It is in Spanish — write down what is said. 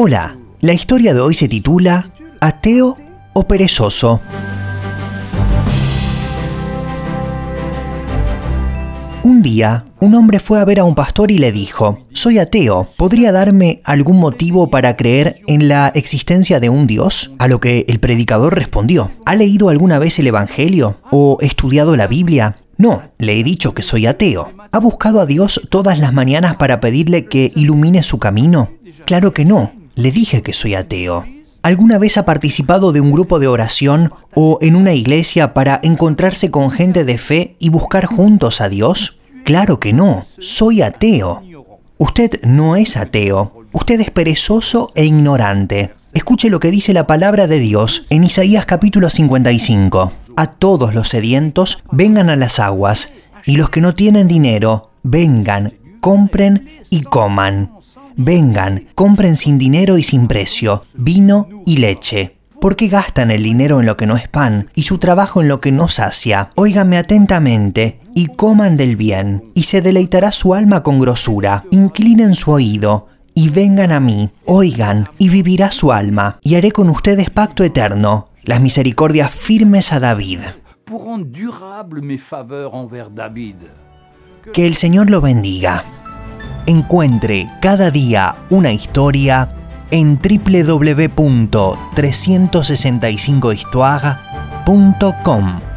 Hola, la historia de hoy se titula Ateo o perezoso. Un día, un hombre fue a ver a un pastor y le dijo, Soy ateo, ¿podría darme algún motivo para creer en la existencia de un Dios? A lo que el predicador respondió, ¿ha leído alguna vez el Evangelio? ¿O estudiado la Biblia? No, le he dicho que soy ateo. ¿Ha buscado a Dios todas las mañanas para pedirle que ilumine su camino? Claro que no, le dije que soy ateo. ¿Alguna vez ha participado de un grupo de oración o en una iglesia para encontrarse con gente de fe y buscar juntos a Dios? Claro que no, soy ateo. Usted no es ateo, usted es perezoso e ignorante. Escuche lo que dice la palabra de Dios en Isaías capítulo 55. A todos los sedientos vengan a las aguas, y los que no tienen dinero, vengan, compren y coman. Vengan, compren sin dinero y sin precio, vino y leche. ¿Por qué gastan el dinero en lo que no es pan y su trabajo en lo que no sacia? Óigame atentamente y coman del bien, y se deleitará su alma con grosura. Inclinen su oído y vengan a mí. Oigan y vivirá su alma, y haré con ustedes pacto eterno, las misericordias firmes a David. Que el Señor lo bendiga encuentre cada día una historia en www.365histoire.com.